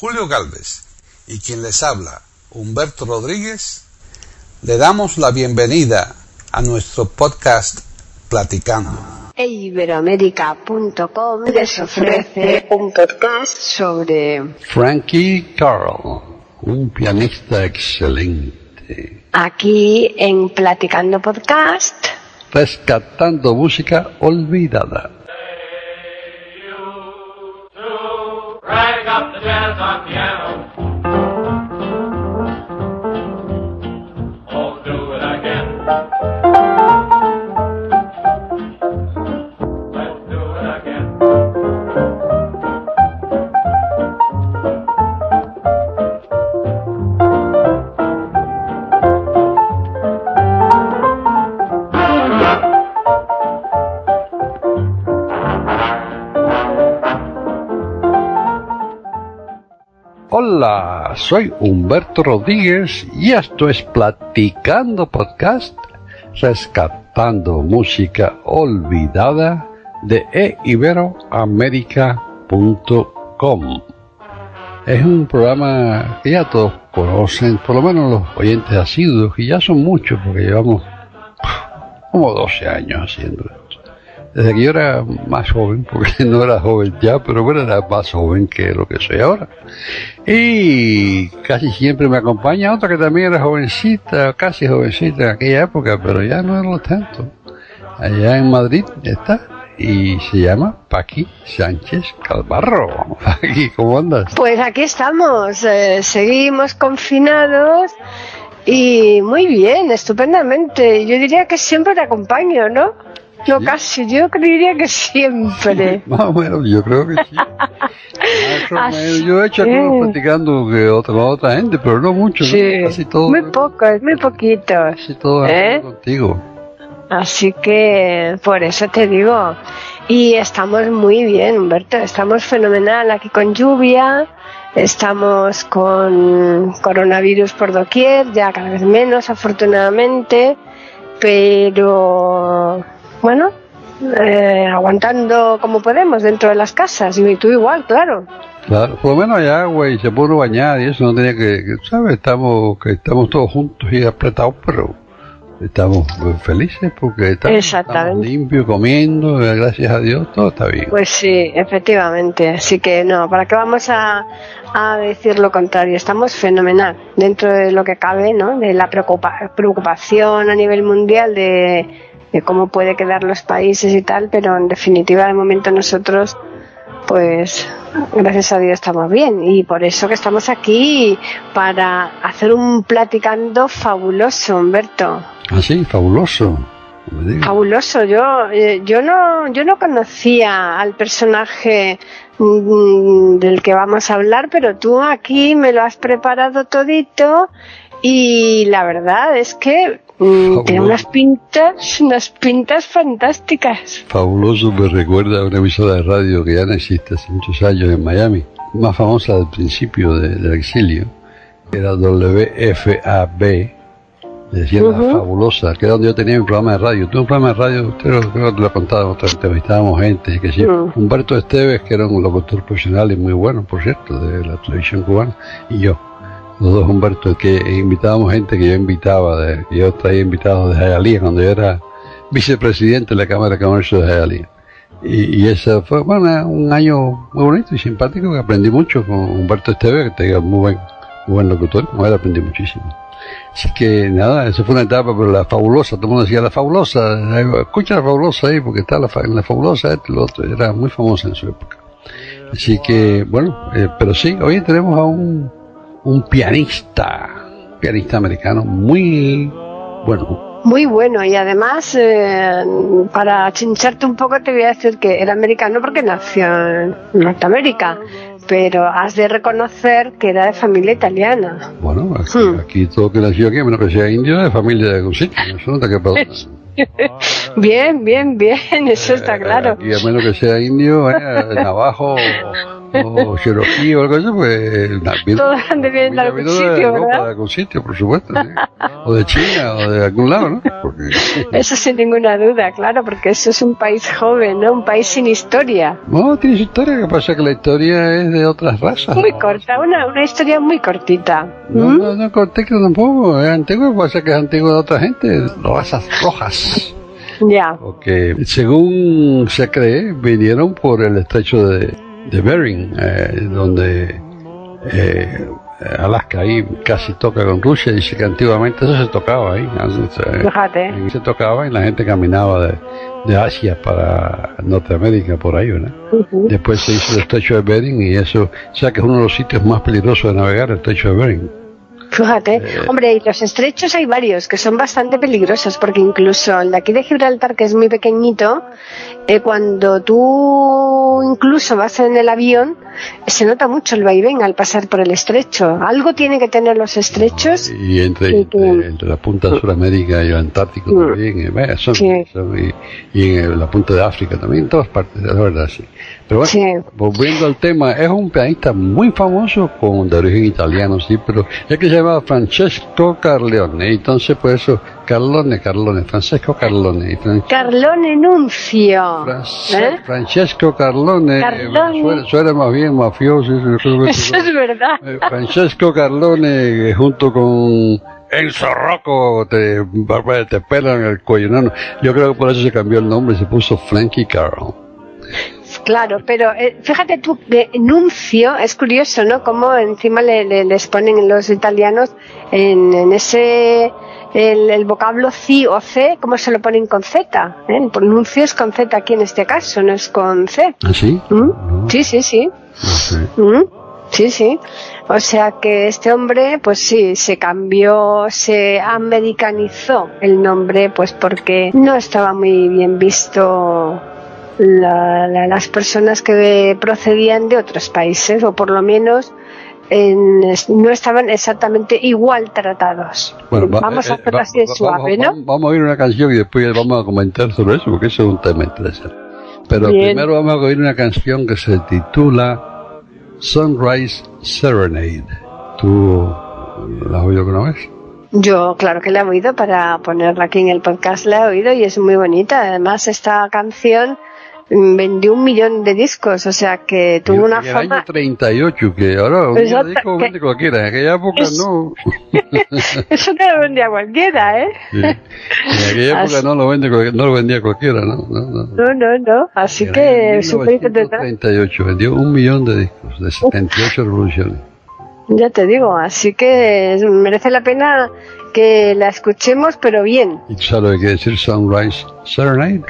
Julio Galvez y quien les habla, Humberto Rodríguez, le damos la bienvenida a nuestro podcast Platicando. Iberoamérica.com les ofrece un podcast sobre Frankie Carl, un pianista excelente. Aquí en Platicando Podcast. Rescatando música olvidada. Yeah. Hola, soy Humberto Rodríguez y esto es Platicando Podcast, rescatando música olvidada de eiberoamerica.com. Es un programa que ya todos conocen, por lo menos los oyentes asiduos, y ya son muchos porque llevamos como 12 años haciendo esto. Desde que yo era más joven, porque no era joven ya, pero bueno, era más joven que lo que soy ahora. Y casi siempre me acompaña otra que también era jovencita, casi jovencita en aquella época, pero ya no era lo tanto. Allá en Madrid está, y se llama Paqui Sánchez Calvarro. Paqui, ¿cómo andas? Pues aquí estamos, eh, seguimos confinados y muy bien, estupendamente. Yo diría que siempre te acompaño, ¿no? No, Sí. casi, yo diría que siempre. Más o menos, yo creo que sí. Yo he hecho algunos platicando que otra, con otra gente, pero no mucho, casi todo. muy pocos, muy poquitos. Casi todo ¿Eh? contigo. Así que por eso te digo. Y estamos muy bien, Humberto. Estamos fenomenal aquí con lluvia. Estamos con coronavirus por doquier, ya cada vez menos, afortunadamente. Pero bueno, eh, aguantando como podemos dentro de las casas. Y tú igual, claro. Claro, por lo menos hay agua y se puede bañar y eso no tenía que, que, ¿sabes? Estamos, que estamos todos juntos y apretados, pero estamos felices porque estamos, estamos limpios, comiendo, gracias a Dios, todo está bien. Pues sí, efectivamente. Así que no, ¿para qué vamos a, a decir lo contrario? Estamos fenomenal dentro de lo que cabe, ¿no? De la preocupa- preocupación a nivel mundial de, de cómo puede quedar los países y tal, pero en definitiva de momento nosotros, pues gracias a Dios estamos bien y por eso que estamos aquí para hacer un platicando fabuloso, Humberto. Así, fabuloso. no me digas. Fabuloso, yo, eh, yo no, yo no conocía al personaje mm, del que vamos a hablar, pero tú aquí me lo has preparado todito y la verdad es que mm, Fabuloso. tiene unas pintas, unas pintas fantásticas. Fabuloso me recuerda a una emisora de radio que ya no existe hace muchos años en Miami, más famosa del principio de- del exilio, que era WFAB, le decían la Ujú. fabulosa, que era donde yo tenía mi programa de radio. Tuve un programa de radio, usted lo, creo que te lo otra- entrevistábamos gente, y que sí. Mm. Humberto Esteves, que era un locutor profesional y muy bueno, por cierto, de la televisión cubana, y yo. Los dos Humberto, que invitábamos gente que yo invitaba, de, yo traía invitados de Jayalía, cuando yo era vicepresidente de la Cámara de Comercio de Jayalía. Y, y ese fue bueno, un año muy bonito y simpático, que aprendí mucho con Humberto Esteves, que digo, muy buen, muy buen locutor, con aprendí muchísimo. Así que nada, eso fue una etapa, pero la fabulosa, todo el mundo decía la fabulosa, escucha la fabulosa ahí, porque está la, la fabulosa, esto y lo otro, era muy famosa en su época. Así que, bueno, eh, pero sí, hoy tenemos a un, un pianista, pianista americano muy bueno, Muy bueno y además eh, para chincharte un poco te voy a decir que era americano porque nació en Norteamérica, pero has de reconocer que era de familia italiana. bueno, aquí, Hmm. aquí todo que nació aquí, a menos que sea indio, de familia de algún sitio, eso no te quepa duda. Bien, bien, bien, eso está Eh, claro. Aquí, a menos que sea indio, eh, navajo o Cherokee o algo así, pues... vino- Todos han de venir de algún de sitio, Europa, ¿verdad? de algún sitio, por supuesto. sí. O de China, o de algún lado, ¿no? Porque, Eso sin ninguna duda, claro, porque eso es un país joven, ¿no? Un país sin historia. no, tiene su historia, lo que pasa es que la historia es de otras razas. Muy corta, una, una historia muy cortita. No, ¿Mm? no, no, contexto tampoco, es antiguo, pasa que es antiguo de otra gente, razas rojas. Ya. Porque según se cree, vinieron por el estrecho de, de Bering, eh, donde eh, Alaska ahí casi toca con Rusia, dice que antiguamente eso se tocaba ahí. eh, Fíjate. se tocaba y la gente caminaba de, de Asia para Norteamérica por ahí, ¿verdad? Después se hizo el estrecho de Bering y eso, o sea que es uno de los sitios más peligrosos de navegar, el estrecho de Bering. Fíjate, Eh. hombre, y los estrechos hay varios que son bastante peligrosos, porque incluso el de aquí de Gibraltar, que es muy pequeñito, eh, cuando tú incluso vas en el avión, se nota mucho el vaivén al pasar por el estrecho. Algo tiene que tener los estrechos. Y entre, Sí, que- entre, entre la punta de Sudamérica y el Antártico Mm. también, eh, son- Sí. son- y, y en la punta de África también, en todas partes, la verdad, sí. Pero bueno, Sí. volviendo al tema, es un pianista muy famoso, con, de origen italiano, sí, pero es que se llama Francesco Carleone, entonces por eso, Carlone, Carlone, Francesco Carlone, y Fran- Carlone Nuncio. ¿Eh? Francesco Carlone, eh, Carlone. suena, suena más bien mafioso. Eso es verdad. Eh, Francesco Carlone junto con Enzo Rocco te, te pelan el cuello. No, no, Yo creo que por eso se cambió el nombre y se puso Frankie Carl. Claro, pero eh, fíjate tú, que Nuncio es curioso, ¿no? Como encima le, le- les ponen los italianos en, en ese. El, el vocablo ci o c, ¿cómo se lo ponen con z? ¿eh? El pronuncio es con z aquí en este caso, no es con c. ¿Ah, sí? ¿Mm? No, Sí, sí, sí. ¿Mm? Sí, sí. O sea que este hombre, pues sí, se cambió, se americanizó el nombre, pues porque no estaba muy bien visto la- la- las personas que procedían de otros países, o por lo menos en- no estaban exactamente igual tratados. va- vamos a eh, hacerlo va- así de suave, vamos, ¿no? vamos- a oír una canción y después vamos a comentar sobre eso, porque eso es un tema interesante. Pero Bien. primero vamos a oír una canción que se titula Sunrise Serenade. ¿Tú la has oído alguna vez? Yo, claro que la he oído para ponerla aquí en el podcast, la he oído y es muy bonita. Además, esta canción vendió un millón de discos, o sea que tuvo una en el fama. año 38, que ahora un Exacto, disco que- vende cualquiera. En aquella época Es- no. Eso no lo vendía cualquiera, ¿eh? Sí. En aquella época Así- no lo, vende, no lo vendía cualquiera, ¿no? no, no. No, no, no. Así En que interpretado. 1938 vendió un millón de discos, de 78 revoluciones. Ya te digo, así que merece la pena que la escuchemos, pero bien. ¿Y sabes lo que quiere decir Sunrise Serenade?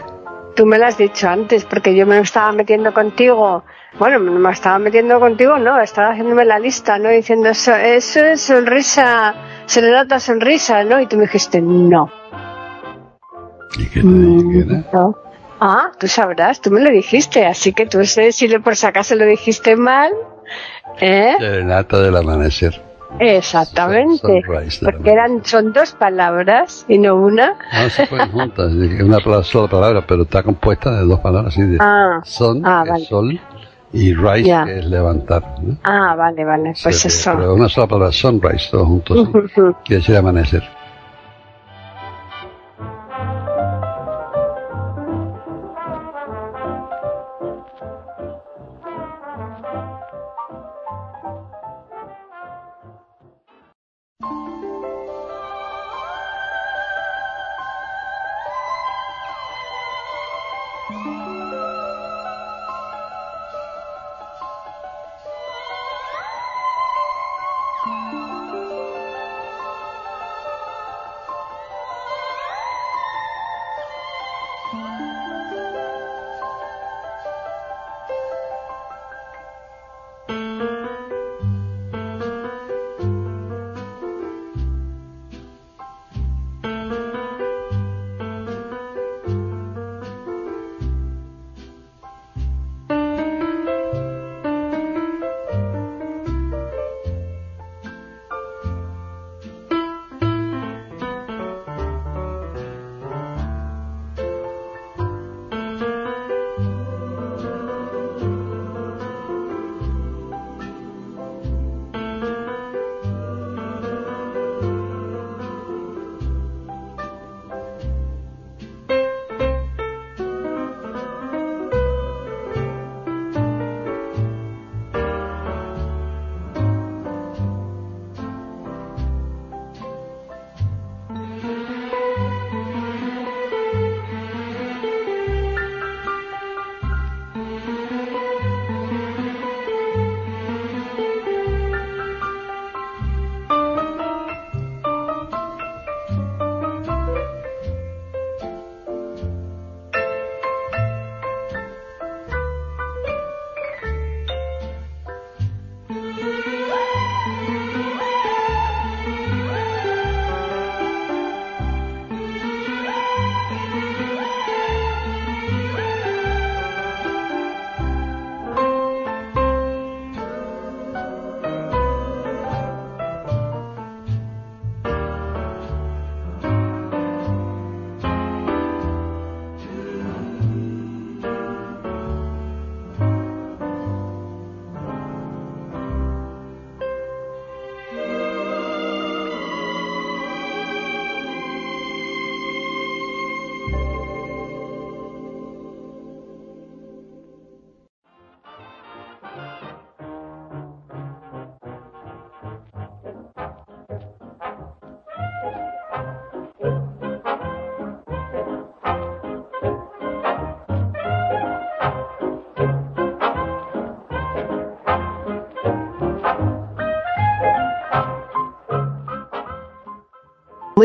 Tú me lo has dicho antes, porque yo me estaba metiendo contigo. Bueno, no me estaba metiendo contigo, no, estaba haciéndome la lista, ¿no? Diciendo eso, eso es sonrisa, serenata sonrisa, ¿no? Y tú me dijiste, no. No. Ah, tú sabrás, tú me lo dijiste, así que tú sé si le- por si acaso lo dijiste mal, ¿eh? Serenata del amanecer. Exactamente. Sunrise Porque eran, son dos palabras y no una. No se pueden juntas, una sola palabra, pero está compuesta de dos palabras, así de Ah, son, ah, vale. es sol, y rise, Ya. que es levantar. ¿no? ah, vale, vale, pues que- eso. Pero una sola palabra, sunrise, todos juntos, sí. Quiere decir amanecer.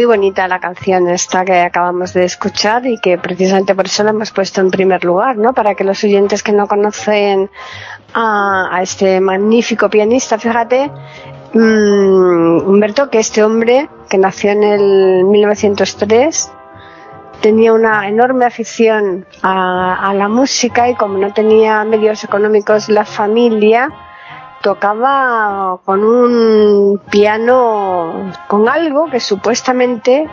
Bonita la canción esta que acabamos de escuchar y que precisamente por eso la hemos puesto en primer lugar, ¿no? Para que los oyentes que no conocen a, este magnífico pianista, fíjate, mm, Humberto, que este hombre que nació en el 1903 tenía una enorme afición a la música y como no tenía medios económicos la familia, tocaba con un piano, con algo que supuestamente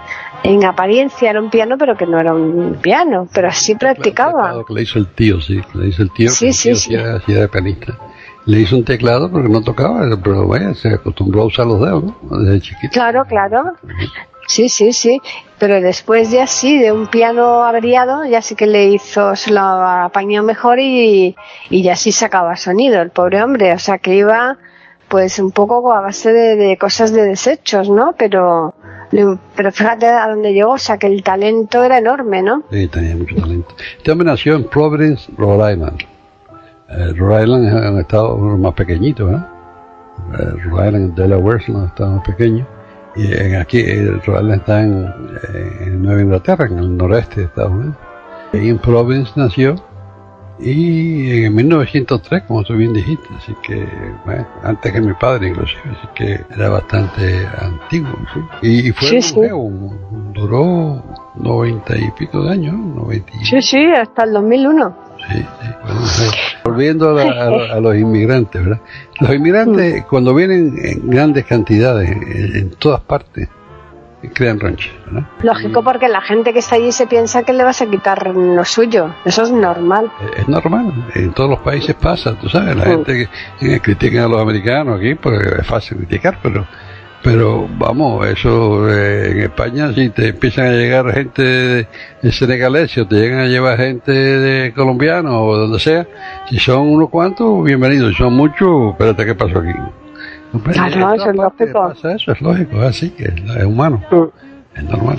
en apariencia era un piano, pero que no era un piano, pero así practicaba. Teclado que le hizo el tío, sí, le hizo el tío, Sí, que el sí, tío sí. era, sí era pianista. Le hizo un teclado porque no tocaba, pero vaya, se acostumbró a usar los dedos, ¿no? Desde chiquito. Claro, claro. Sí, sí, sí. Pero después ya sí, de un piano averiado, ya sí que le hizo, se lo apañó mejor y, y ya sí sacaba sonido el pobre hombre. O sea que iba pues un poco a base de, de cosas de desechos, ¿no? Pero, pero fíjate a dónde llegó, o sea que el talento era enorme, ¿no? Sí, tenía mucho talento. Este hombre nació en Providence, Rhode Island. Eh, Rhode Island es un estado más pequeñito, ¿verdad? Eh, Rhode Island, Delaware es un estado más pequeño. Y en aquí, Rhode Island está en, en Nueva Inglaterra, en el noreste de Estados Unidos. Y en Providence nació. Y en 1903, como tú bien dijiste, así que, bueno, antes que mi padre inclusive, así que era bastante antiguo, ¿sí? Y, y fue Sí, sí. duró noventa y pico de años, ¿no? 90 y- Sí, sí, hasta el 2001. Sí, sí. Bueno, sí. Volviendo a, la- a- a los inmigrantes, ¿verdad? Los inmigrantes, cuando vienen en grandes cantidades, en, en todas partes, crean ranchos, ¿verdad? Lógico, porque la gente que está allí se piensa que le vas a quitar lo suyo. Eso es normal. Eh, Es normal, en todos los países pasa, tú sabes, la Mm. gente que, que critica a los americanos aquí, pues es fácil criticar, pero pero vamos, eso eh, en España si te empiezan a llegar gente de, de o te llegan a llevar gente de colombiano o donde sea, si son unos cuantos, bienvenidos, si son muchos, espérate, ¿qué pasó aquí? En todas eso es lógico. pasa eso, es lógico, así, es, es humano, Mm. es normal.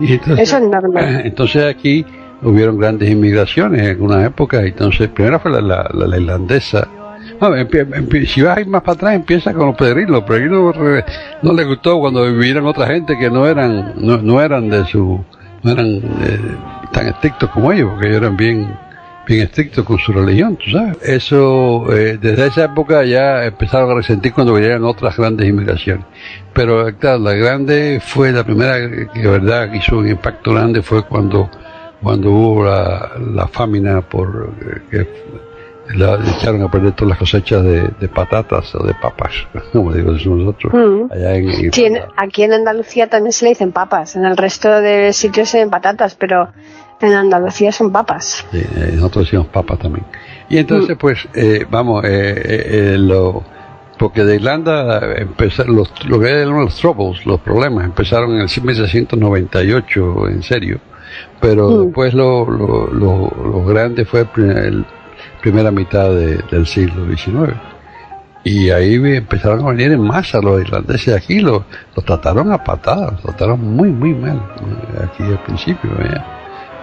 Y entonces, Eso es normal. entonces aquí hubieron grandes inmigraciones en algunas épocas. Entonces, primero fue la, la, la- la irlandesa. No, si vas a ir más para atrás, empieza con los peregrinos. Los peregrinos re- no les gustó cuando vivieron otra gente que no eran, no, no eran de su, no eran eh, tan estrictos como ellos, porque ellos eran bien, bien estrictos con su religión, tú sabes. Eso, eh, desde esa época ya empezaron a resentir cuando vinieron otras grandes inmigraciones. Pero claro, la grande fue la primera que de verdad hizo un impacto grande fue cuando cuando hubo la, la famina por eh, que la, echaron a perder todas las cosechas de, de patatas o de papas, como digo nosotros, Mm. allá en, en Sí, en- aquí en Andalucía también se le dicen papas. En el resto de sitios se ven patatas, pero en Andalucía son papas. Sí, eh, nosotros decimos papas también. Y entonces, pues, eh, vamos, eh, eh, eh, lo, porque de Irlanda empezaron los, lo que eran los troubles, los problemas, empezaron en el 1698, en serio. Pero Mm. después lo, lo, lo, lo grande fue la primera mitad de- del siglo XIX. Y ahí empezaron a venir en masa los irlandeses aquí, los, los trataron a patadas, los trataron muy, muy mal eh, aquí al principio.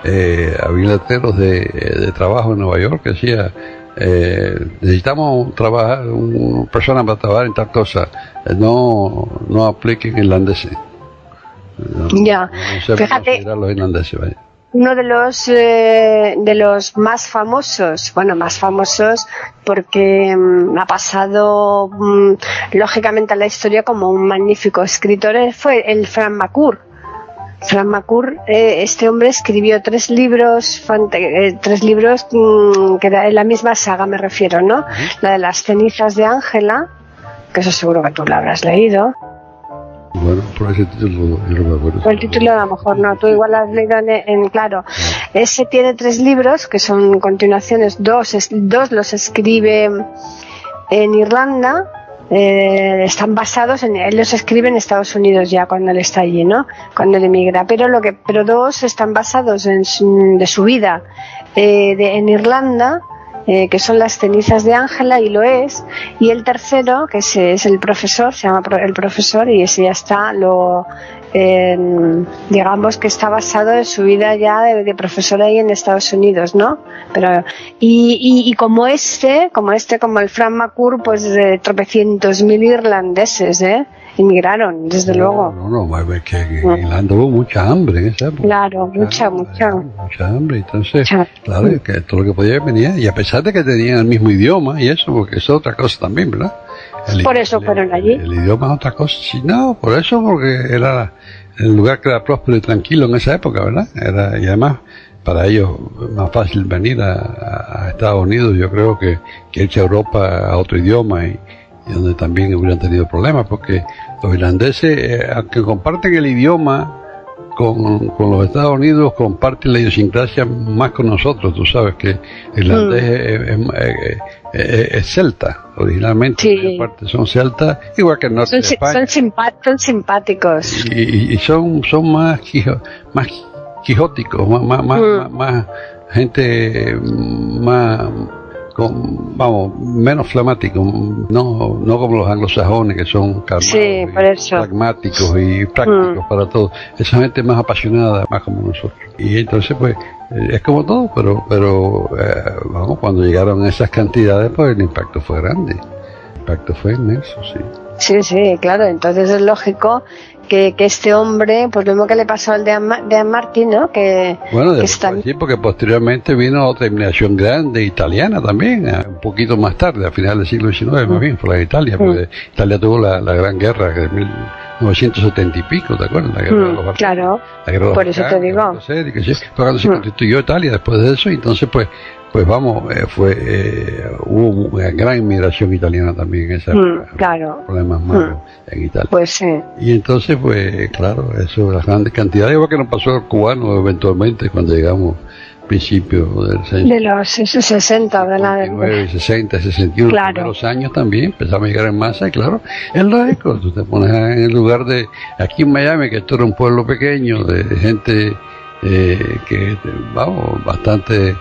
Eh, había letreros de, de trabajo en Nueva York que decía, eh, necesitamos trabajar, una persona para trabajar en tal cosa, eh, no, no apliquen irlandeses. No, Ya. no se Fíjate. los irlandeses, vaya. Uno de los eh, de los más famosos, bueno, más famosos porque mm, ha pasado mm, lógicamente a la historia como un magnífico escritor eh, fue el Frank McCourt. Frank McCourt, eh, este hombre escribió tres libros, eh, tres libros mm, que era en la misma saga me refiero, ¿no? La de las cenizas de Ángela, que eso seguro que tú lo habrás leído. Bueno, por ese título yo no me acuerdo. O el título a lo mejor no, tú igual has leído en, en- claro. Ese tiene tres libros que son continuaciones, dos, es- dos los escribe en Irlanda, eh, están basados en, él los escribe en Estados Unidos ya cuando él está allí, ¿no? Cuando él emigra, pero lo que, pero dos están basados en su- de su vida eh, de- en Irlanda eh, que son las cenizas de Ángela, y lo es. Y el tercero, que es, es el profesor, se llama el profesor, y ese ya está, lo, digamos que está basado en su vida ya de, de ahí en Estados Unidos, ¿no? Pero, y, y, y como este, como este, como el Fran McCourt, pues de tropecientos mil irlandeses, ¿eh? Emigraron, desde luego. No, no, no, es que en Irlanda hubo mucha hambre en esa época. Claro, mucha, mucha. Mucha hambre, entonces, Mucha. claro, que todo lo que podía venía, y a pesar de que tenían el mismo idioma y eso, porque eso es otra cosa también, ¿verdad? El- Por eso el- fueron allí. El, idioma es otra cosa, sí, no, por eso, porque era el lugar que era próspero y tranquilo en esa época, ¿verdad? Era, y además, para ellos más fácil venir a, a- a Estados Unidos, yo creo que, que irse a Europa a otro idioma y, y donde también hubieran tenido problemas, porque los irlandeses, eh, aunque comparten el idioma, con, con los Estados Unidos comparten la idiosincrasia más con nosotros. Tú sabes que el irlandés es, es- es- es celta, originalmente. Sí. parte son celtas, igual que el norte Son, de si- España. son, simpa- son simpáticos. Y, y- y son, son más, quijo- más quijóticos, más, más, más, Mm. más- más gente más, con, vamos, menos flamáticos, no, no como los anglosajones que son calmados, Sí, y por eso. pragmáticos y prácticos Mm. para todo. Esa gente más apasionada, más como nosotros. Y entonces, pues, eh, es como todo, pero, pero, eh, vamos, cuando llegaron esas cantidades, pues el impacto fue grande. El impacto fue inmenso, sí. Sí, sí, claro. Entonces es lógico que, que este hombre, pues lo mismo que le pasó al de Anne, de ¿no? Que, Bueno, que está- sí, porque posteriormente vino otra inmigración grande italiana también, eh, un poquito más tarde, a finales del siglo XIX, más bien, fue la de Italia, porque Italia tuvo la, la gran guerra de 1970 y pico, ¿te acuerdas? La guerra de Mm, los claro. La guerra de los Por eso te digo. que sí. Cuando se Mm. constituyó Italia después de eso, entonces pues, pues vamos, eh, fue, eh, hubo una gran inmigración italiana también en esa Mm, claro. Problemas malos en Italia. Pues sí. Y entonces, pues, claro, eso, las grandes cantidades, igual que nos pasó al cubano eventualmente cuando llegamos a principios del De año los 60, de la 59, 60, 61, Claro. los primeros años también empezamos a llegar en masa, y claro, es lógico, tú te pones en el lugar de, aquí en Miami, que esto era un pueblo pequeño, de gente eh, que, vamos, bastante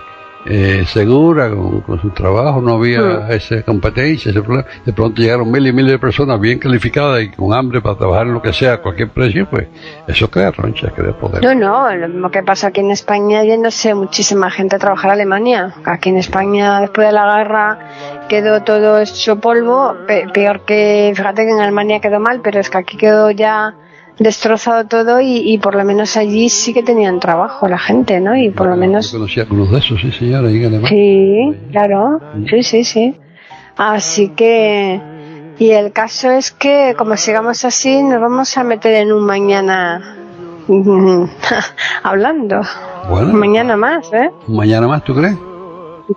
eh, segura con, con su trabajo, no había Mm. esa competencia, ese problema. de pronto llegaron miles y miles de personas bien calificadas y con hambre para trabajar en lo que sea, a cualquier precio, pues eso crea roncha, crea poder. No, no, lo mismo que pasa aquí en España, yéndose muchísima gente a trabajar a Alemania. Aquí en España, después de la guerra, quedó todo hecho polvo. pe- peor que, fíjate que en Alemania quedó mal, pero es que aquí quedó ya destrozado todo y, y por lo menos allí sí que tenían trabajo la gente, ¿no? Y por lo menos. conocí a algunos de esos, sí señora, ahí en. Sí, claro, sí, sí, sí. Así que, y el caso es que como sigamos así, nos vamos a meter en un mañana hablando. Bueno, Mañana más, ¿eh? mañana más, ¿tú crees?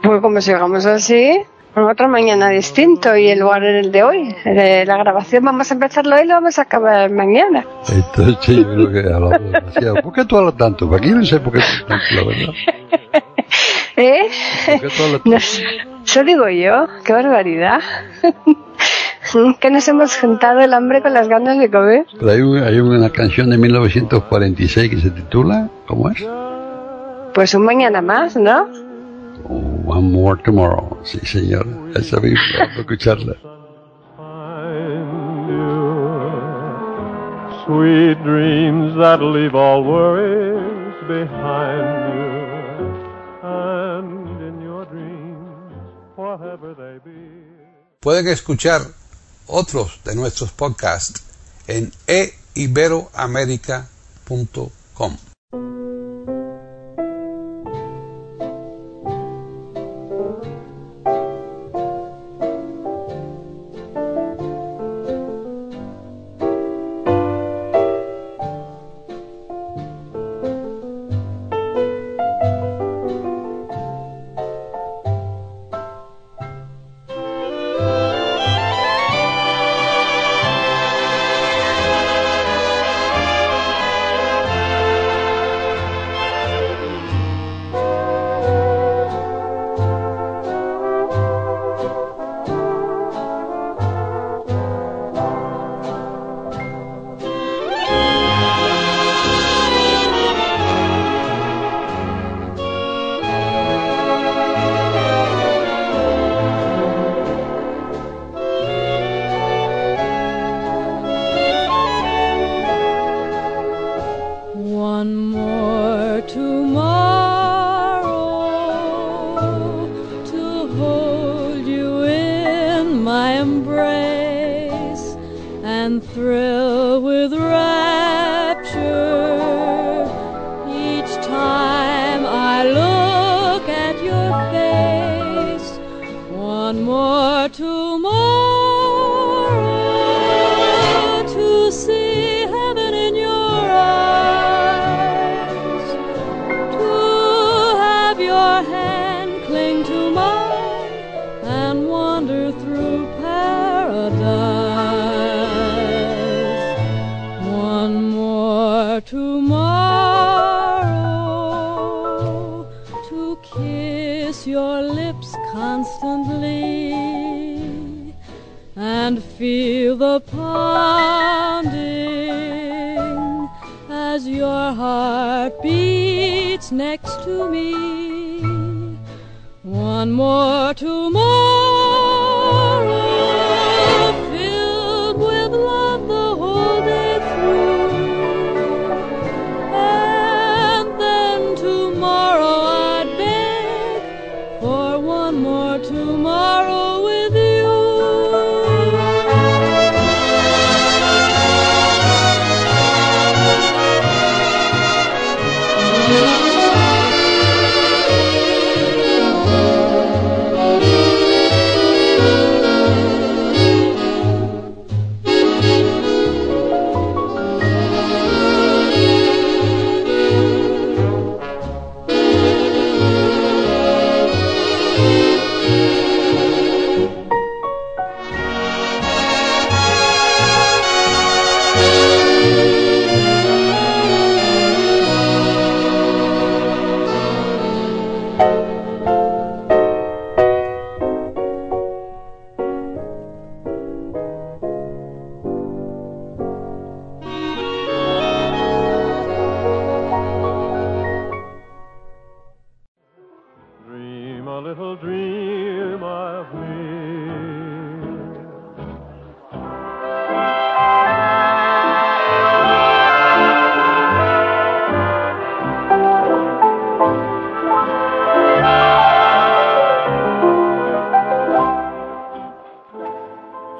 Pues como sigamos así, otro mañana distinto y el lugar era el de hoy. Eh, La grabación vamos a empezarlo hoy y lo vamos a acabar mañana. Entonces, yo creo que hablamos demasiado. ¿Por qué tú hablas tanto? Aquí no sé por qué tú hablas tanto, la verdad. ¿Eh? ¿Por qué tú hablas No tanto? sé, eso digo yo, qué barbaridad. que nos hemos juntado el hambre con las ganas de comer. Pero hay, un- hay una canción de 1946 que se titula, ¿cómo es? Pues un mañana más, ¿no? One More Tomorrow. Sí, señor. Esa misma, vamos a escucharla. Sweet dreams that leave all worries behind you. And in your dreams, whatever they be. Pueden escuchar otros de nuestros podcasts en eiberoamerica.com.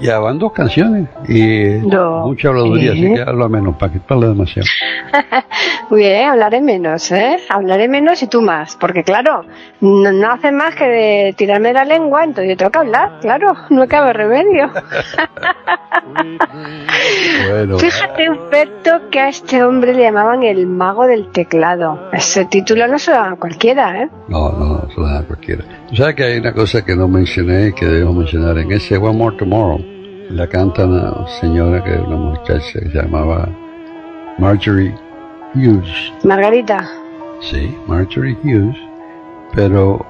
Ya van dos canciones y No. mucha habladuría, así ¿Eh? que habla menos, para que hables demasiado. Muy bien, hablaré menos, ¿eh? Hablaré menos y tú más, porque claro, no, no hace más que de tirarme la lengua, entonces yo tengo que hablar, claro, no cabe remedio. Bueno, Fíjate, Humberto, que a este hombre le llamaban el mago del teclado. Ese título no se lo dan a cualquiera, ¿eh? no, no, no, se lo da a cualquiera. Sabes que hay una cosa que no mencioné y que debemos mencionar. En ese One More Tomorrow la canta una señora que era una muchacha que se llamaba Marjorie Hughes. Margarita. Sí, Marjorie Hughes, pero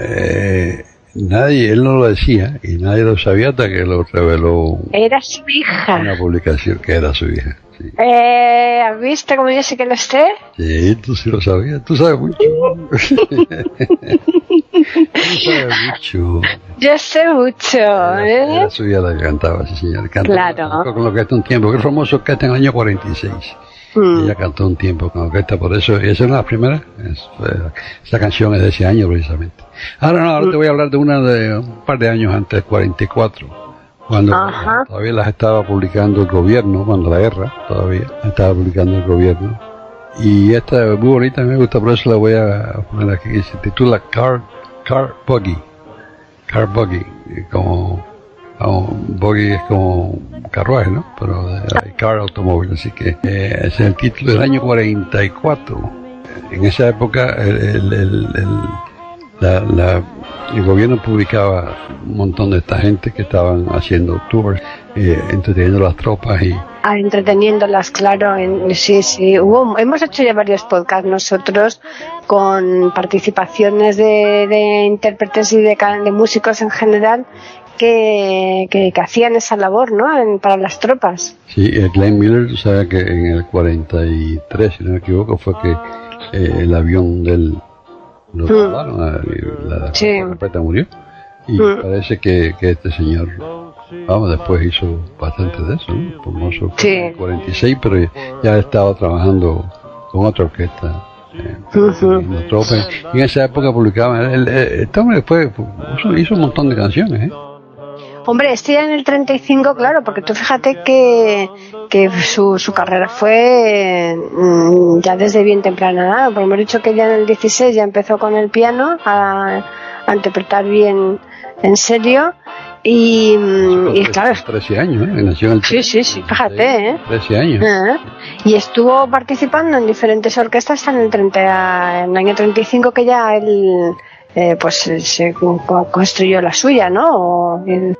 eh, nadie, él no lo decía y nadie lo sabía hasta que lo reveló Era su hija. una publicación que era su hija. Sí, Eh, ¿Has visto cómo yo sé que lo sé? Sí, tú sí lo sabías, tú sabes mucho. tú sabes mucho. Yo sé mucho, ¿eh? Era su hija la que cantaba, sí señor. Claro. Con lo que está un tiempo, es famoso que está en el año 46. Mm. Ella cantó un tiempo con orquesta, por eso, y esa es la primera, es, eh, esa canción es de ese año precisamente. Ahora no, ahora te voy a hablar de una de un par de años antes, 44, cuando Ajá. todavía las estaba publicando el gobierno, cuando la guerra todavía estaba publicando el gobierno. Y esta es muy bonita, me gusta, por eso la voy a poner aquí, se titula Car, Car Buggy. Car Buggy, como, como buggy es como carruaje, ¿no? Pero hay car automóvil, así que eh, es el título del año 44. En esa época el, el, el- el- la- la- el gobierno publicaba un montón de esta gente que estaban haciendo tours, eh, entreteniendo las tropas y Ah, entreteniéndolas, claro. en- sí, sí. Hubo, hemos hecho ya varios podcasts nosotros con participaciones de, de intérpretes y de, de músicos en general que, que, que hacían esa labor, ¿no? En- para las tropas. Sí, eh, Glenn Miller, tú sabes que en el 43, si no me equivoco, fue que eh, el avión del lo robaron, ah, la, Sí. la murió. Y parece que, que este señor, vamos, después hizo bastante de eso, ¿no? Famoso Sí. en el 46, pero ya, estaba trabajando con otra orquesta. eh, en en esa época publicaban, el- el- este hombre después hizo, hizo un montón de canciones, ¿eh? Hombre, este ya en el 35, claro, porque tú fíjate que, que su, su carrera fue mm, ya desde bien temprana edad. Porque hemos dicho que ya en el 16 ya empezó con el piano a, a interpretar bien en serio. Y, mm, y claro, 13 años, ¿eh? Nació en el Sí, sí, sí, fíjate, ¿eh? 13 años. Ah, Y estuvo participando en diferentes orquestas en el, 30, en el año 35 que ya él eh, pues eh, se co- co- construyó la suya, ¿no? O el-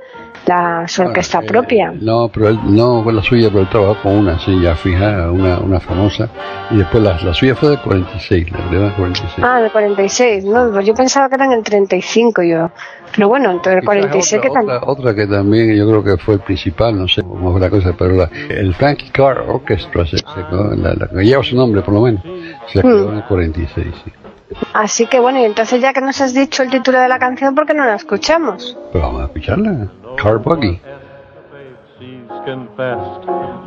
la su orquesta Bueno, eh, propia. No, pero él, no con la suya, pero él trabajó con una, sí, ya fija, una, una famosa. Y después la, la suya fue del 46, la del 46. Ah, del 46, ¿no? Pues yo pensaba que era en el 35 yo. Pero bueno, entonces el Quizás 46 que otra, tal. otra, otra que también yo creo que fue el principal, no sé cómo fue la cosa, pero la- el Frankie Carr Orchestra, se, se quedó- la, la que lleva su nombre por lo menos, se quedó Mm. en el 46, sí. Así que bueno, y entonces ya que nos has dicho el título de la canción, ¿por qué no la escuchamos? Pero vamos a escucharla. Car Buggy.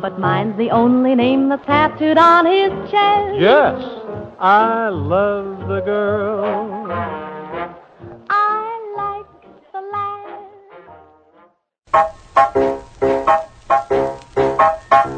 But mine's the only name that's tattooed on his chest. Yes, I love the girl. I like the lad.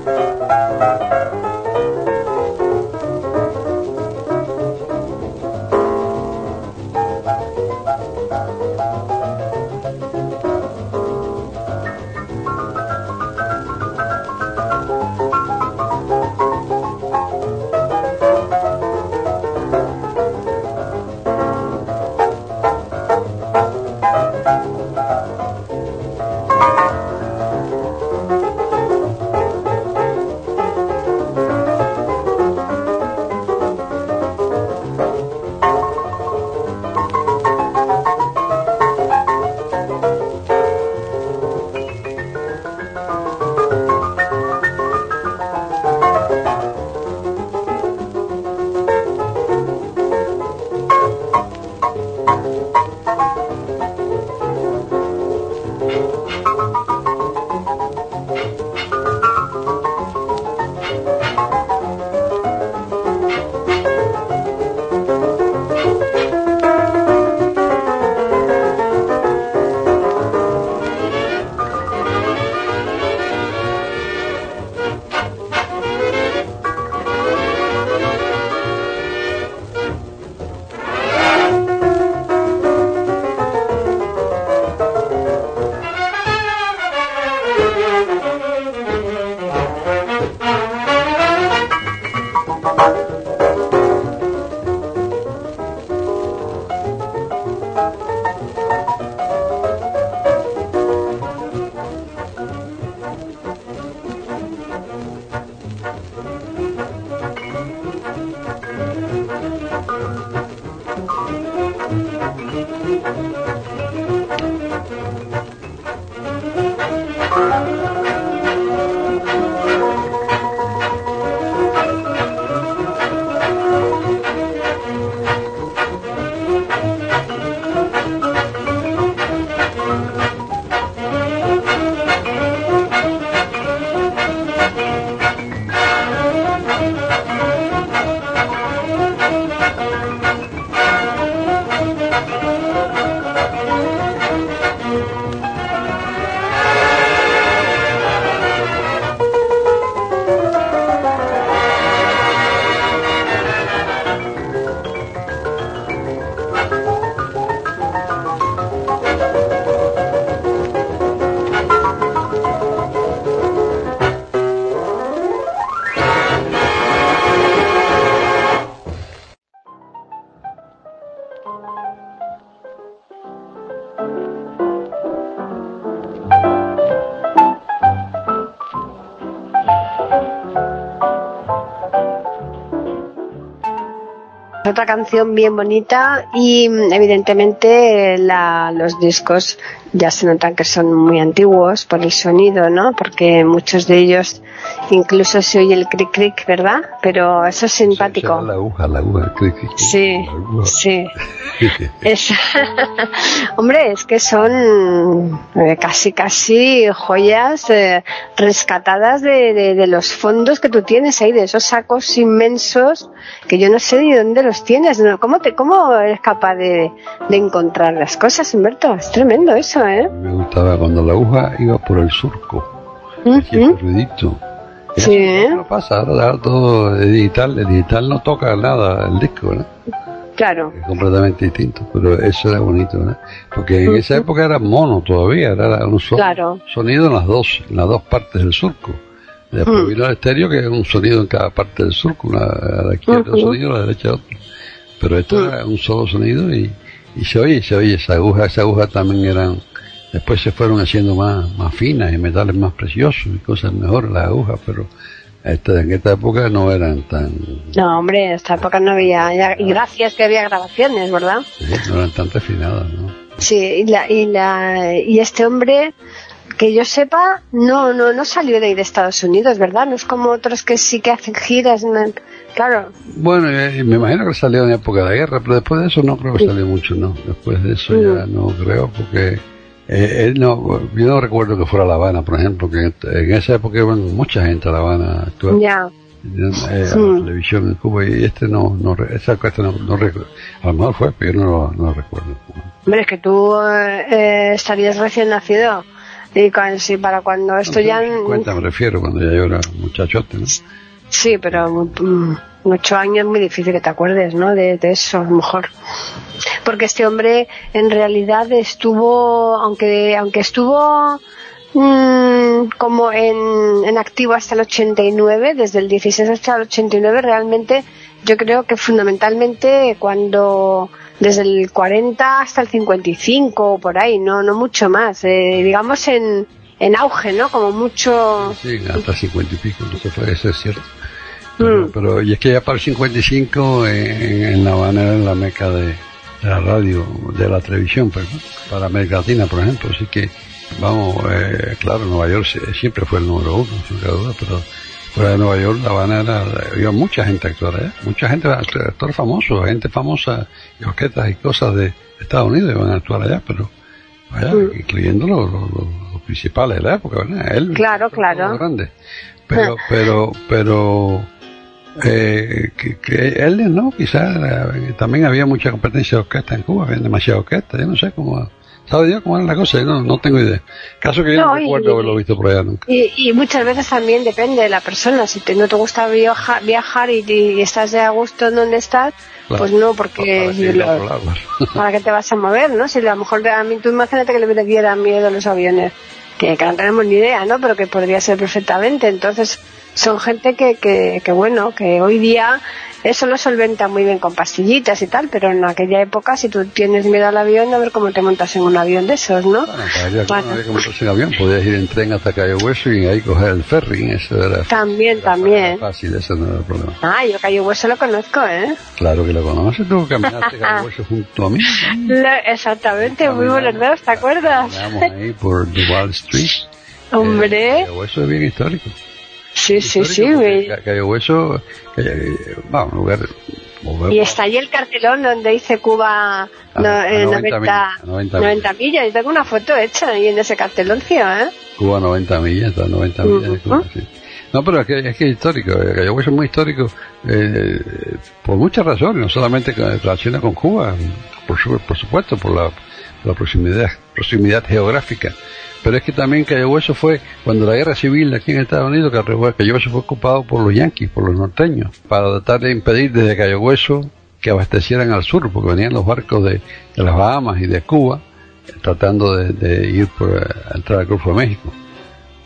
Otra canción bien bonita y mm, evidentemente la- los discos ya se notan que son muy antiguos por el sonido, ¿no? Porque muchos de ellos incluso se oye el cric cric, ¿verdad? Pero eso es simpático. La aguja, la aguja, cric, cric, Sí, la aguja. sí. Es- Hombre, es que son eh, casi, casi joyas eh, rescatadas de, de- de los fondos que tú tienes ahí, de esos sacos inmensos que yo no sé ni dónde los tienes. ¿Cómo, te, ¿Cómo eres capaz de, de encontrar las cosas, Humberto? Es tremendo eso, ¿eh? Me gustaba cuando la aguja iba por el surco. Hacía Ujú. Sí. eso no pasa, ahora, ahora todo es digital, el digital no toca nada el disco, ¿no? Claro. Es completamente distinto, pero eso era bonito, ¿no? Porque en esa época era mono todavía, era un solo Claro. sonido en las dos, en las dos partes del surco. Después vino el estéreo que es un sonido en cada parte del surco, una, a la izquierda un Ujú. sonido, a la derecha otro. Pero esto era un solo sonido y, y se oye, se oye, esa aguja, esa aguja también eran, después se fueron haciendo más, más finas y metales más preciosos y cosas mejores las agujas, pero esta, en esta época no eran tan, No, hombre, en esta época no había. ya- y gracias que había grabaciones, ¿verdad? eh, no eran tan refinadas, ¿no? Sí, y, la, y, la, y este hombre, que yo sepa, no, no, no salió de ahí de Estados Unidos, ¿verdad? No es como otros que sí que hacen giras. no- Claro, Bueno, eh, me imagino que salió en época de la guerra, pero después de eso no creo que salió mucho, ¿no? Después de eso ya no creo, porque eh, él no, yo no recuerdo que fuera a La Habana, por ejemplo, que en, esa época iban mucha gente a La Habana a actuar ya. eh, a Mm. la televisión en Cuba y este no, no esa orquesta no, no recuerdo. A lo mejor fue, pero yo no, lo- no recuerdo. Hombre, es que tú eh, eh, estarías recién nacido. Y sí, para cuando esto ya. 50 me refiero, cuando ya yo era muchachote, ¿no? Sí, pero mm, ocho años muy difícil que te acuerdes, ¿no? De, eso, a lo mejor. Porque este hombre en realidad estuvo, aunque, aunque estuvo mm, como en, en activo hasta el 89, desde el 16 hasta el 89, realmente yo creo que fundamentalmente cuando desde el 40 hasta el 55 o por ahí, no, no mucho más, eh, digamos en, en auge, ¿no? Como mucho... Sí, hasta 50 y pico, no eso es cierto. Pero, Mm. pero- y es que ya para el 55 en, en La Habana era la meca de, de la radio, de la televisión, pues, ¿no? para América Latina, por ejemplo. Así que, vamos, eh, claro, Nueva York sie- siempre fue el número uno, sin lugar a dudas, pero fuera de Nueva York, La Habana era, había mucha gente a actuar allá, mucha gente, actores famosos, gente famosa, y orquestas y cosas de Estados Unidos iban a actuar allá, pero allá, Mm. incluyendo los, los- los- los principales de la época, ¿verdad? Él, Claro, claro. grande. Pero, pero, pero, eh, que, que él no, quizás eh, también había mucha competencia de orquesta en Cuba, había demasiada orquesta, yo no sé cómo, ¿sabe Dios cómo era la cosa? Yo no, no tengo idea. Caso que yo no, No, y- recuerdo haberlo visto por allá nunca. Y, y muchas veces también depende de la persona. Si te- no te gusta viaja- viajar y, y estás de a gusto en donde estás, Claro. pues no, porque lo-. ¿para qué te vas a mover, no? Si a lo mejor a mí, tú imagínate que le dieran miedo a los aviones, que, que no tenemos ni idea, ¿no? Pero que podría ser perfectamente. Entonces, son gente que, que, que bueno, que hoy día eso lo solventa muy bien con pastillitas y tal, pero en aquella época, si tú tienes miedo al avión, a ver cómo te montas en un avión de esos, ¿no? Bueno, había, Bueno. no había que montarse en avión, podías ir en tren hasta Cayo Hueso y ahí coger el ferry, eso era, También, era también. fácil, eso no era el problema. Ah, yo Cayo Hueso lo conozco, ¿eh? Claro que lo conoces, tú caminaste Cayo Hueso junto a mí. Lo- exactamente, muy buenos dedos, ¿te acuerdas? Caminamos ahí por The Wall Street. Hombre, Eh, Cayo Hueso es bien histórico. Sí, sí, sí. Cayo Hueso, eh, vamos, un lugar... Y está ahí el cartelón donde dice Cuba no, A- a eh, 90 90, millas, 90 90 millas. Yo tengo una foto hecha ahí en ese cartelón, tío, ¿eh? Cuba 90 millas, está a 90 millas de Cuba, sí. No, pero es que es, que es histórico, eh, Cayo Hueso es muy histórico eh, por muchas razones, no solamente con relaciona con Cuba, por, su- por supuesto, por la, por la proximidad, proximidad geográfica, pero es que también Cayo Hueso fue, cuando la guerra civil aquí en Estados Unidos, Cayo Cayo Hueso fue ocupado por los yanquis, por los norteños, para tratar de impedir desde Cayo Hueso que abastecieran al sur, porque venían los barcos de, de las Bahamas y de Cuba, tratando de, de ir por, eh, a entrar al Golfo de México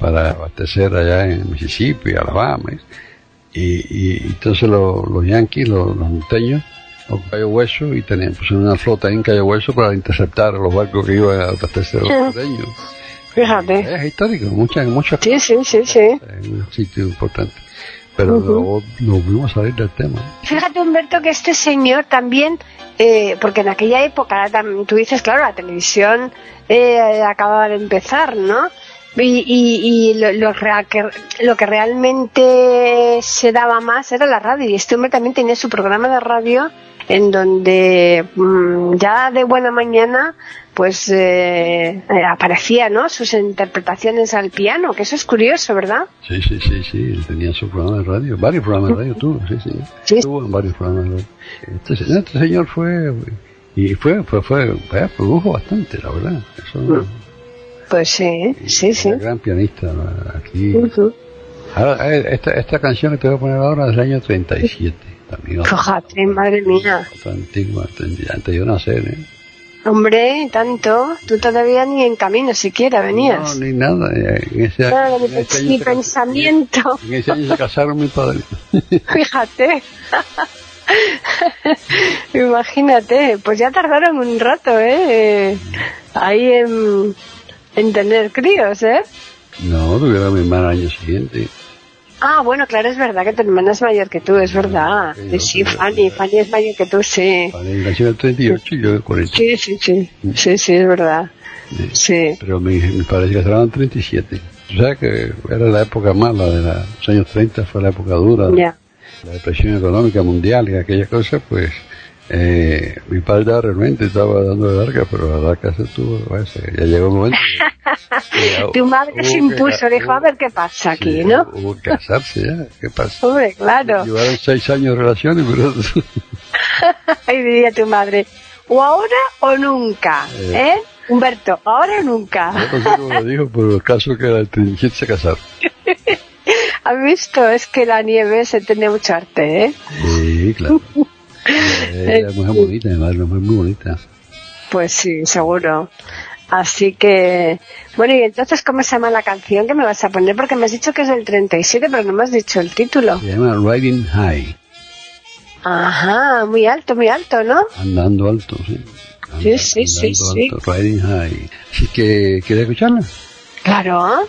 para abastecer allá en Mississippi, Alabama. Y, y entonces lo- los yanquis, los, los norteños, o Cayo Hueso, y tenían pues, una flota en Cayo Hueso para interceptar a los barcos que iban a abastecer a los norteños. Fíjate. Es histórico, muchas, muchas Sí, sí, sí, sí. en un sitio importante. Pero luego nos volvimos a salir del tema. Fíjate, Humberto, que este señor también, eh, porque en aquella época, tú dices, claro, la televisión eh, acababa de empezar, ¿no? Y, y, y lo, lo, rea- que, lo que realmente se daba más era la radio. Y este hombre también tenía su programa de radio en donde mm, ya de buena mañana pues eh, eh, aparecía ¿no? sus interpretaciones al piano, que eso es curioso, ¿verdad? Sí, sí, sí, sí, tenía su programa de radio, varios programas de radio tuvo, sí, sí, Sí. tuvo varios programas de radio. Este, este señor fue, y fue, fue, fue, fue, produjo bastante, la verdad. Eso, Pues sí, sí, sí. Era gran pianista aquí. Ujú. Ahora, esta, esta canción que te voy a poner ahora es del año 37, también. Fíjate, madre mía. antigua, antes antes de yo nacer, ¿eh? Hombre, tanto, tú todavía ni en camino siquiera No, venías. ni nada. En ese, ni, en ese año ni se- pensamiento. En ese año se casaron mi padre. Fíjate. Imagínate, pues ya tardaron un rato, ¿eh? Ahí en, en tener críos, ¿eh? No, tuvieron mi hermana el año siguiente. Ah, bueno, claro, es verdad que tu hermana es mayor que tú, es verdad. Sí, Sí, Fanny, Fanny es mayor que tú, sí. Vale, nació en el 38 y yo en el 40. Sí, sí, sí, sí, sí, es verdad. Sí. Sí, Pero mi, mis padres se casaron en 37. O sea que era la época mala de la- los años 30, fue la época dura. ya. La depresión económica mundial y aquellas cosas, pues eh, mi padre realmente estaba dando de larga, pero la larga se tuvo, ya llegó un momento que- que Tu madre se que- impuso, dijo, a ver qué pasa sí, aquí, ¿no? Hubo que casarse ya, ¿qué pasa? Hombre, claro. Llevaron seis años de relaciones, pero Ahí diría tu madre, o ahora o nunca, ¿eh? Humberto, ahora o nunca. no sé cómo lo dijo, pero el caso que el 37 se casaron. ¿Has visto? Es que la nieve se tiene mucho arte, ¿eh? Sí, claro. Era mujer bonita, madre, una mujer muy bonita. Pues sí, seguro. Así que, bueno, y entonces, ¿cómo se llama la canción que me vas a poner? Porque me has dicho que es del 37, pero no me has dicho el título. Se llama Riding High, Ajá, muy alto, muy alto, ¿no? andando alto, sí. Sí, sí, sí, Andando sí. alto, Riding High. Así que, ¿quieres escucharla? Claro.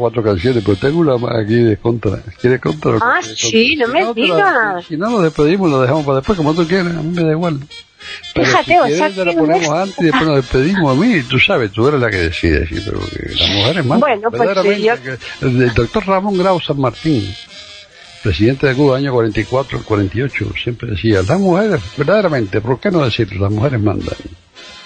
cuatro canciones, pero tengo una más aquí de contra. ¿Quieres contra? Ah, ¿Quieres sí, contra? no me digas. Si no, lo despedimos, lo dejamos para después, como tú quieras, a mí me da igual. Pero Fíjate, si o quieres, sea te que- ponemos antes y después nos despedimos. A mí, tú sabes, tú eres la que decide, sí, pero que las mujeres más. Bueno, pues, yo- el doctor Ramón Grau San Martín, presidente de Cuba, año 44 al 48, siempre decía, las mujeres, verdaderamente, ¿por qué no decirlo? Las mujeres mandan.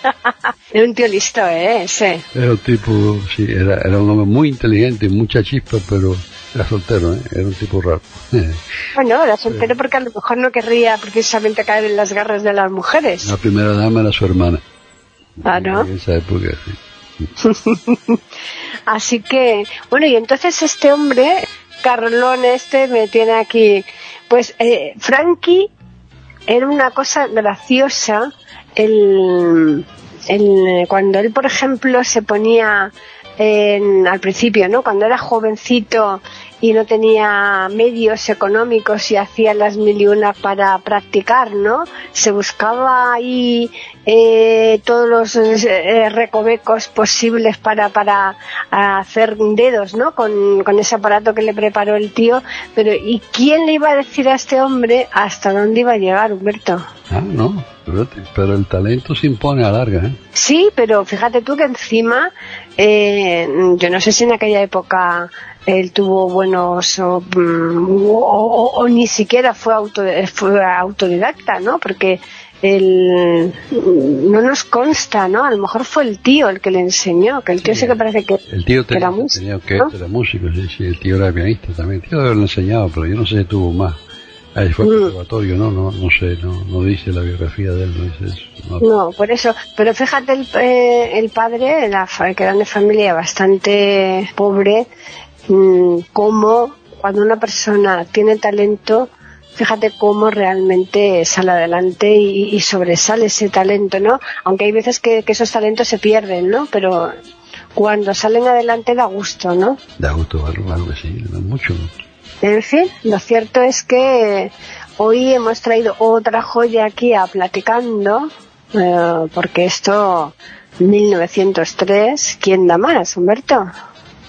Era un tío listo, ¿eh? Ese. Era un tipo, sí, era, era un hombre muy inteligente, mucha chispa, pero era soltero, ¿eh? era un tipo raro. Bueno, era soltero porque a lo mejor no querría precisamente caer en las garras de las mujeres. La primera dama era su hermana. Ah, ¿no? En esa época, sí. Así que, bueno, y entonces este hombre, Carlón este, me tiene aquí. Pues eh, Frankie era una cosa graciosa. El, el- cuando él, por ejemplo, se ponía en- al principio, ¿no? Cuando era jovencito y no tenía medios económicos y hacía las mil y una para practicar, ¿no? Se buscaba ahí eh, todos los eh, recovecos posibles para, para hacer dedos, ¿no? Con, con ese aparato que le preparó el tío. Pero ¿y quién le iba a decir a este hombre hasta dónde iba a llegar, Humberto? Ah, no, pero el talento se impone a larga, ¿eh? Sí, pero fíjate tú que encima, eh, yo no sé si en aquella época él tuvo buenos o, mm, o- o- o ni siquiera fue, auto, fue autodidacta, ¿no? Porque él no nos consta, ¿no? A lo mejor fue el tío el que le enseñó, que el tío sí, que parece que El tío que era músico, tenía que ¿no? era músico, sí, sí, el tío era pianista también. El tío debe haberle enseñado, pero yo no sé si tuvo más. Ahí fue Mm. conservatorio, no, no, no sé, no, no dice la biografía de él, no dice eso. no. No, por eso. Pero fíjate, el, eh, el padre, la, que era de familia bastante pobre, mm, cómo cuando una persona tiene talento, fíjate cómo realmente sale adelante y, y sobresale ese talento, ¿no? Aunque hay veces que, que esos talentos se pierden, ¿no? Pero cuando salen adelante da gusto, ¿no? Da gusto verlo, claro que sí, da mucho gusto. En fin, lo cierto es que hoy hemos traído otra joya aquí a Platicando, eh, porque esto, 1903, ¿quién da más, Humberto?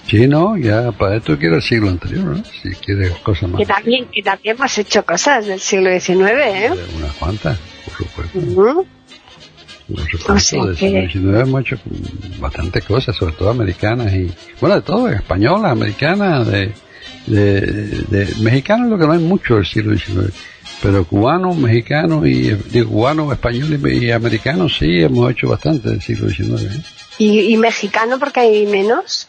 Sí, no, ya para esto quiero el siglo anterior, ¿no? Si quieres cosas más. Que también, que también hemos hecho cosas del siglo XIX, ¿eh? Unas cuantas, por supuesto. Por supuesto, O sea del siglo XIX hemos hecho bastantes cosas, sobre todo americanas y, bueno, de todo, españolas, americanas, de, de, de, mexicanos lo que no hay mucho del siglo XIX, pero cubanos, mexicanos y, digo, cubanos, españoles y americanos sí hemos hecho bastante del siglo XIX. ¿eh? ¿Y, y mexicano porque hay menos?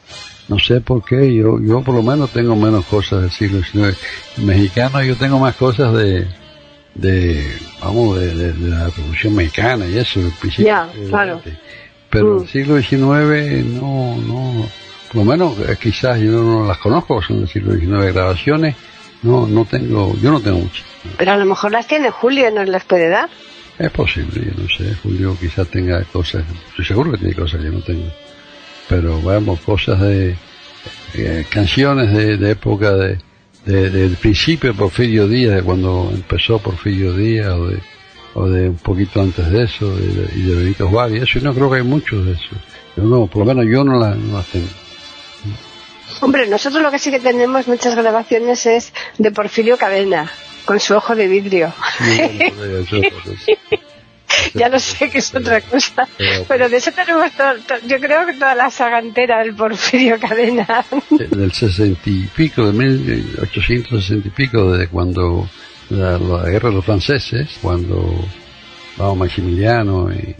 No sé por qué, yo, yo por lo menos tengo menos cosas del siglo XIX. Mexicano yo tengo más cosas de, de vamos, de, de- de la Revolución Mexicana y eso. Ya, del claro. Pero Mm. el siglo XIX no, no, por lo menos eh, quizás yo no las conozco, son del siglo XIX, grabaciones, no, no tengo, yo no tengo muchas. Pero a lo mejor las tiene Julio y nos las puede dar. Es posible, yo no sé, Julio quizás tenga cosas, estoy seguro que tiene cosas que yo no tengo. Pero vamos, cosas de, eh, canciones de, de época de, de- del principio de Porfirio Díaz, de cuando empezó Porfirio Díaz, o de, o de un poquito antes de eso, de- y de Benito Juárez, y eso, y no creo que hay muchos de eso. Yo no, por lo menos yo no, la- no las tengo. Hombre, nosotros lo que sí que tenemos muchas grabaciones es de Porfirio Cadena, con su ojo de vidrio. Sí, bueno, ya lo sé que es otra cosa. Pero- de eso tenemos todo, to- yo creo que toda la saga entera del Porfirio Cadena. del sesenta y pico, de 1860 y pico, de cuando la, la guerra de los franceses, cuando vamos Maximiliano y,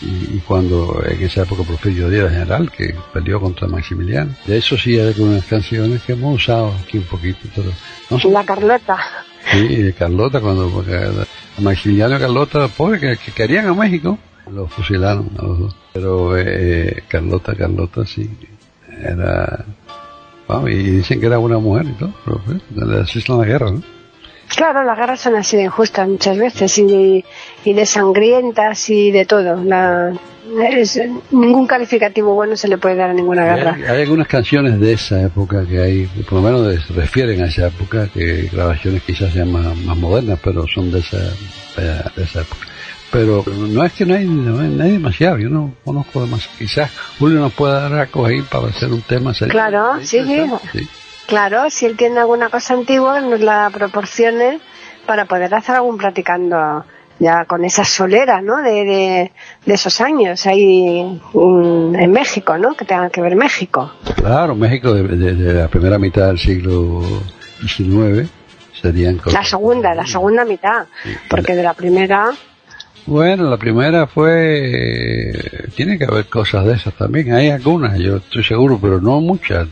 y, y cuando en esa época Porfirio Díaz era general que peleó contra Maximiliano. De eso sí hay algunas canciones que hemos usado aquí un poquito, pero no sé. La Carlota. Sí, Carlota, cuando Maximiliano y Carlota, pobre, que, que querían a México, los fusilaron a los dos. Pero eh, Carlota, Carlota, sí, era... Vamos, y dicen que era una mujer y todo, pero pues, así es la guerra, ¿no? Claro, las guerras son así de injustas muchas veces y de, y de sangrientas y de todo. La, es- ningún calificativo bueno se le puede dar a ninguna guerra. Hay, hay algunas canciones de esa época que hay, por lo menos se refieren a esa época, que grabaciones quizás sean más, más modernas, pero son de esa, de esa época. pero no es que no hay, no hay, no hay demasiado, yo no conozco demasiado. Quizás Julio nos pueda dar algo ahí para hacer un tema serio. Claro, sí, sí. Claro, si él tiene alguna cosa antigua, nos la proporcione para poder hacer algún platicando ya con esa solera, ¿no? De, de, de esos años ahí mm, en México, ¿no? Que tengan que ver México. Claro, México de, la primera mitad del siglo XIX serían. La segunda, la segunda mitad, porque de la primera, Bueno, la primera fue... Tiene que haber cosas de esas también. Hay algunas, yo estoy seguro, pero no muchas.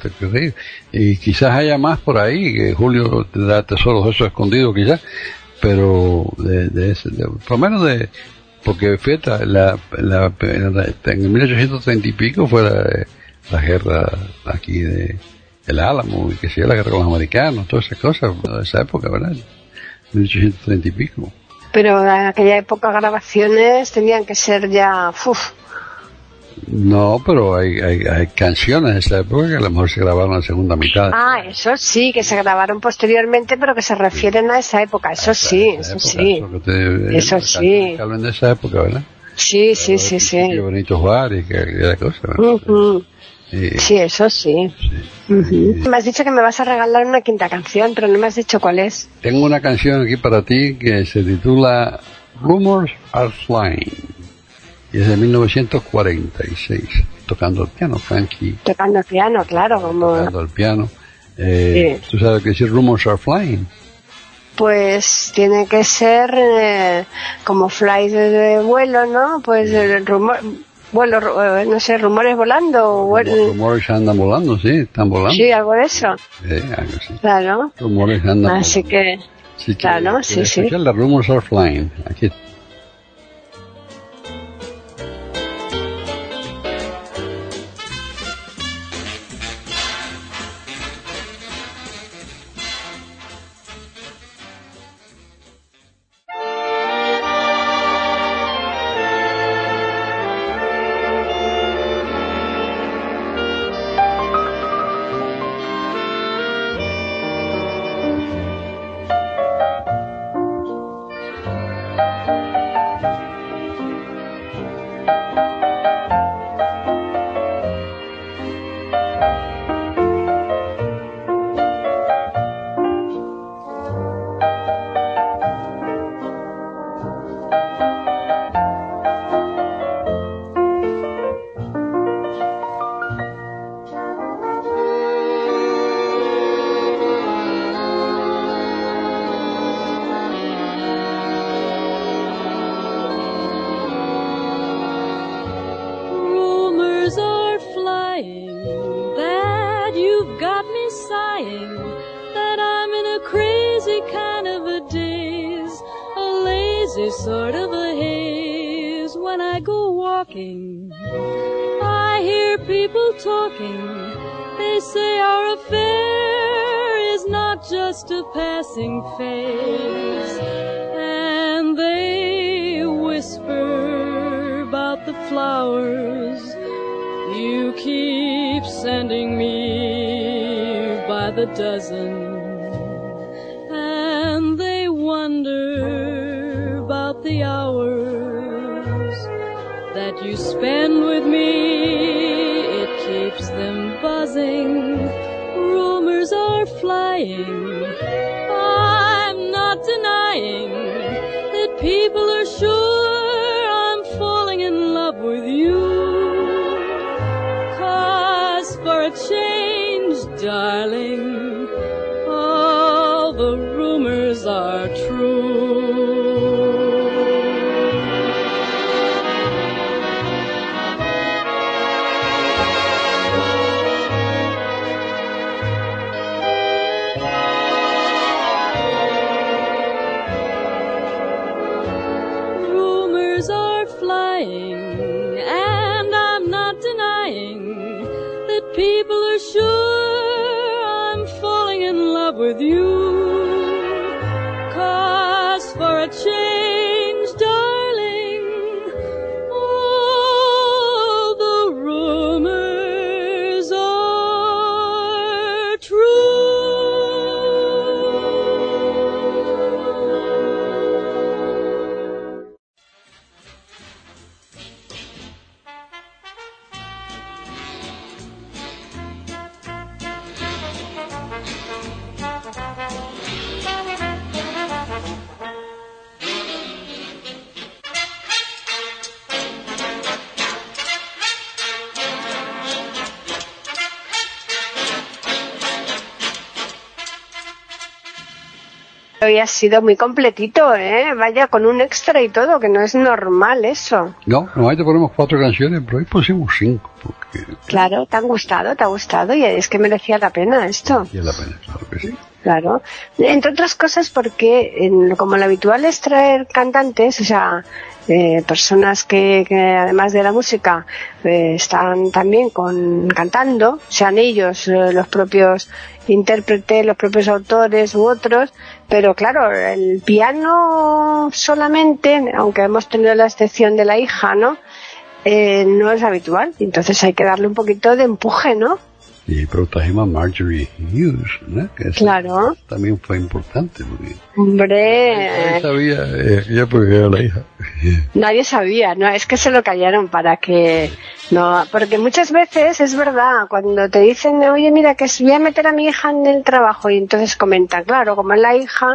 Y quizás haya más por ahí, que Julio tendrá tesoros de esos escondidos quizás. Pero de, de ese, de- por lo menos de... Porque fíjate, la, la, en el 1830 y pico fue la, la guerra aquí de el Álamo, y que sea la guerra con los americanos, todas esas cosas, de esa época, ¿verdad? 1830 y pico. Pero en aquella época grabaciones tenían que ser ya, uf, No, pero hay, hay, hay canciones de esa época que a lo mejor se grabaron en la segunda mitad. Ah, eso sí, que se grabaron posteriormente, pero que se refieren a esa época. Eso sí, Esa eso época, sí. te- Eso sí. hablan de esa época, ¿verdad? Sí, sí, sí, sí. Y Benito Juárez, que aquella cosa. Y- Sí, eso sí. Ujú. Me has dicho que me vas a regalar una quinta canción, pero no me has dicho cuál es. Tengo una canción aquí para ti que se titula Rumors Are Flying. Y es de 1946. Tocando el piano, Frankie Tocando el piano, claro, como... tocando el piano. Eh, ¿Tú sabes qué decir Rumors Are Flying? Pues tiene que ser eh, como de, de vuelo, ¿no? Pues el rumor, vuelo, ru- eh, no sé, rumores volando, Los rumores andan volando, sí, están volando. sí, algo de eso, Eh, algo así. claro. Rumores andan Así volando. que, que, claro, sí, ¿quieres sí. escuchar? La Rumors Are Flying. Aquí Rumors walking. I hear people talking, they say our affair is not just a passing phase, and they whisper about the flowers you keep sending me by the dozen. Spend with me. It keeps them buzzing. Rumors are flying. I'm not denying that people are sure hoy ha sido muy completito, ¿eh? Vaya, con un extra y todo, que no es normal eso. No, normalmente ponemos cuatro canciones, pero hoy pusimos cinco, porque Claro, ¿te han gustado? ¿Te ha gustado? Y es que merecía la pena esto. vale la pena, claro que sí. Claro. Entre otras cosas porque, en- como lo habitual es traer cantantes, o sea, eh, personas que, además de la música eh, están también con cantando, sean ellos eh, los propios intérpretes, los propios autores u otros, pero claro, el piano solamente, aunque hemos tenido la excepción de la hija, ¿no? Eh, no es habitual, entonces hay que darle un poquito de empuje, ¿no? Y pero trajimos a Marjorie Hughes, ¿no? Que Claro. También fue importante, porque Hombre, nadie sabía, eh, yo porque era la hija. Nadie sabía, no, es que se lo callaron para que no, porque muchas veces es verdad, cuando te dicen, oye, mira, que voy a meter a mi hija en el trabajo y entonces comentan, claro, como es la hija,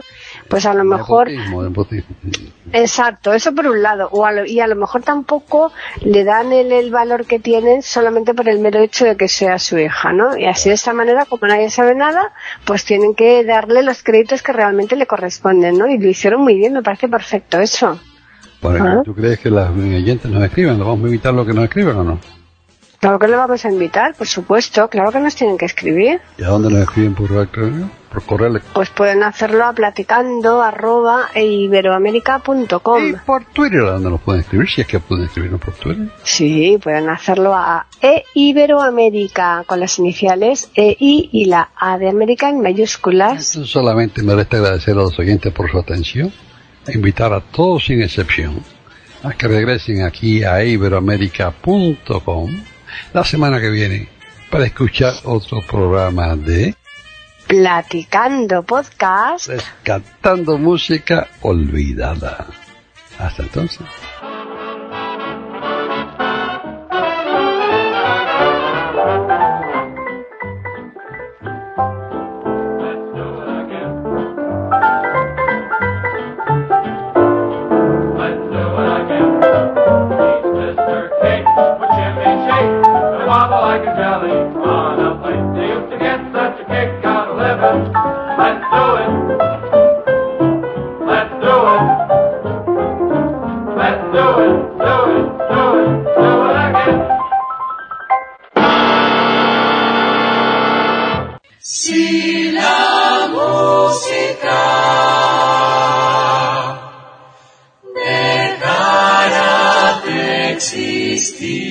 pues a lo mejor, Nepotismo, nepotismo. exacto, eso por un lado, o a lo- y a lo mejor tampoco le dan el, el valor que tienen solamente por el mero hecho de que sea su hija, ¿no? Y así de esta manera, como nadie sabe nada, pues tienen que darle los créditos que realmente le corresponden, ¿no? Y lo hicieron muy bien, me parece perfecto eso. Bueno, Ajá. ¿tú crees que las oyentes nos escriben? ¿Nos vamos a evitar lo que nos escriben o no? Claro que le vamos a invitar, por supuesto, claro que nos tienen que escribir. ¿Y a dónde nos escriben por electrónico? Por correo electrónico. Pues pueden hacerlo a platicando arroba e. Y por Twitter, ¿a dónde nos pueden escribir? Si es que pueden escribirnos por Twitter. Sí, pueden hacerlo a e iberoamérica con las iniciales EI y la A de América en mayúsculas. Entonces, solamente me resta agradecer a los oyentes por su atención, e invitar a todos sin excepción a que regresen aquí a iberoamérica.com la semana que viene para escuchar otro programa de Platicando podcast. Rescatando Música Olvidada. Hasta entonces. Let's do it. Let's do it. Let's do it. Do it. Do it. Do it again. Si la música dejara de existir,